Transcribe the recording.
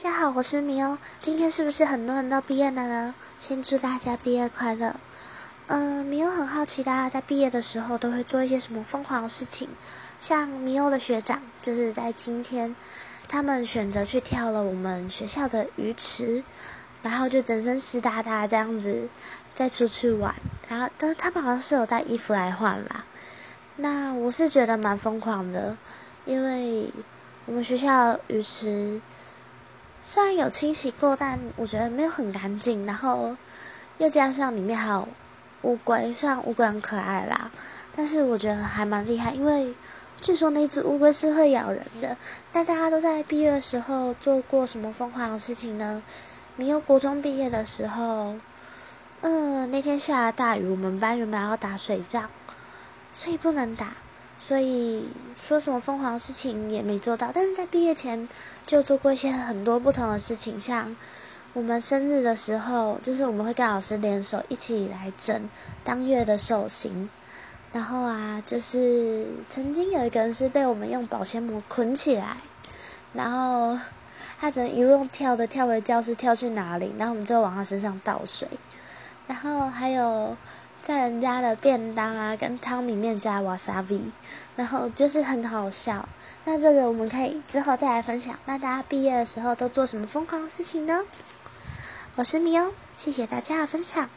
大家好，我是米欧。今天是不是很多人都毕业了呢？先祝大家毕业快乐。嗯，米欧很好奇，大家在毕业的时候都会做一些什么疯狂的事情？像米欧的学长，就是在今天，他们选择去跳了我们学校的鱼池，然后就整身湿哒哒这样子再出去玩。然后，但是他们好像是有带衣服来换啦。那我是觉得蛮疯狂的，因为我们学校鱼池。虽然有清洗过，但我觉得没有很干净。然后又加上里面还有乌龟，虽然乌龟很可爱啦，但是我觉得还蛮厉害，因为据说那只乌龟是会咬人的。那大家都在毕业的时候做过什么疯狂的事情呢？你有国中毕业的时候，嗯，那天下了大雨，我们班原本要打水仗，所以不能打。所以说什么疯狂的事情也没做到，但是在毕业前就做过一些很多不同的事情，像我们生日的时候，就是我们会跟老师联手一起来整当月的寿星，然后啊，就是曾经有一个人是被我们用保鲜膜捆起来，然后他只能一路跳的跳回教室，跳去哪里，然后我们就往他身上倒水，然后还有。在人家的便当啊，跟汤里面加瓦萨比，然后就是很好笑。那这个我们可以之后再来分享。那大家毕业的时候都做什么疯狂的事情呢？我是米欧，谢谢大家的分享。